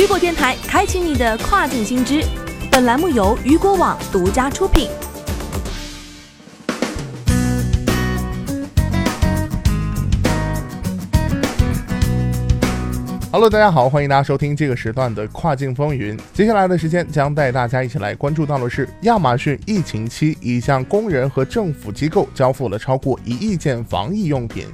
雨果电台开启你的跨境新知。本栏目由雨果网独家出品。Hello，大家好，欢迎大家收听这个时段的跨境风云。接下来的时间将带大家一起来关注到的是，亚马逊疫情期已向工人和政府机构交付了超过一亿件防疫用品。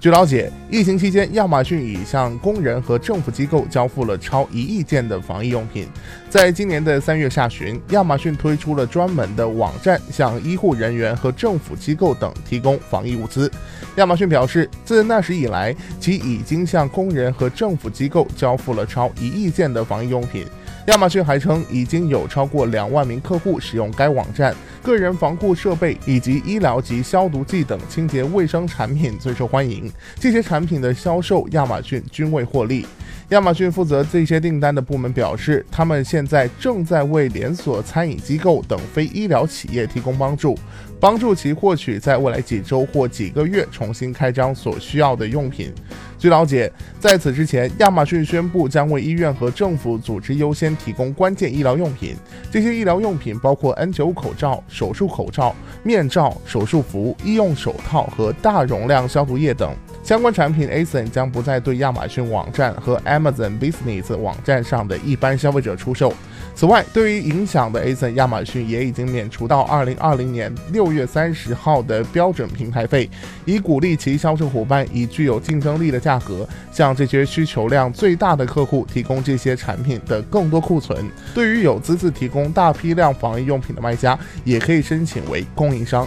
据了解，疫情期间，亚马逊已向工人和政府机构交付了超一亿件的防疫用品。在今年的三月下旬，亚马逊推出了专门的网站，向医护人员和政府机构等提供防疫物资。亚马逊表示，自那时以来，其已经向工人和政府机构交付了超一亿件的防疫用品。亚马逊还称，已经有超过两万名客户使用该网站，个人防护设备以及医疗及消毒剂等清洁卫生产品最受欢迎。这些产品的销售，亚马逊均未获利。亚马逊负责这些订单的部门表示，他们现在正在为连锁餐饮机构等非医疗企业提供帮助，帮助其获取在未来几周或几个月重新开张所需要的用品。据了解，在此之前，亚马逊宣布将为医院和政府组织优先提供关键医疗用品。这些医疗用品包括 N95 口罩、手术口罩、面罩、手术服、医用手套和大容量消毒液等。相关产品，ASN 将不再对亚马逊网站和 Amazon Business 网站上的一般消费者出售。此外，对于影响的 ASN，亚马逊也已经免除到2020年6月30号的标准平台费，以鼓励其销售伙伴以具有竞争力的价格，向这些需求量最大的客户提供这些产品的更多库存。对于有资质提供大批量防疫用品的卖家，也可以申请为供应商。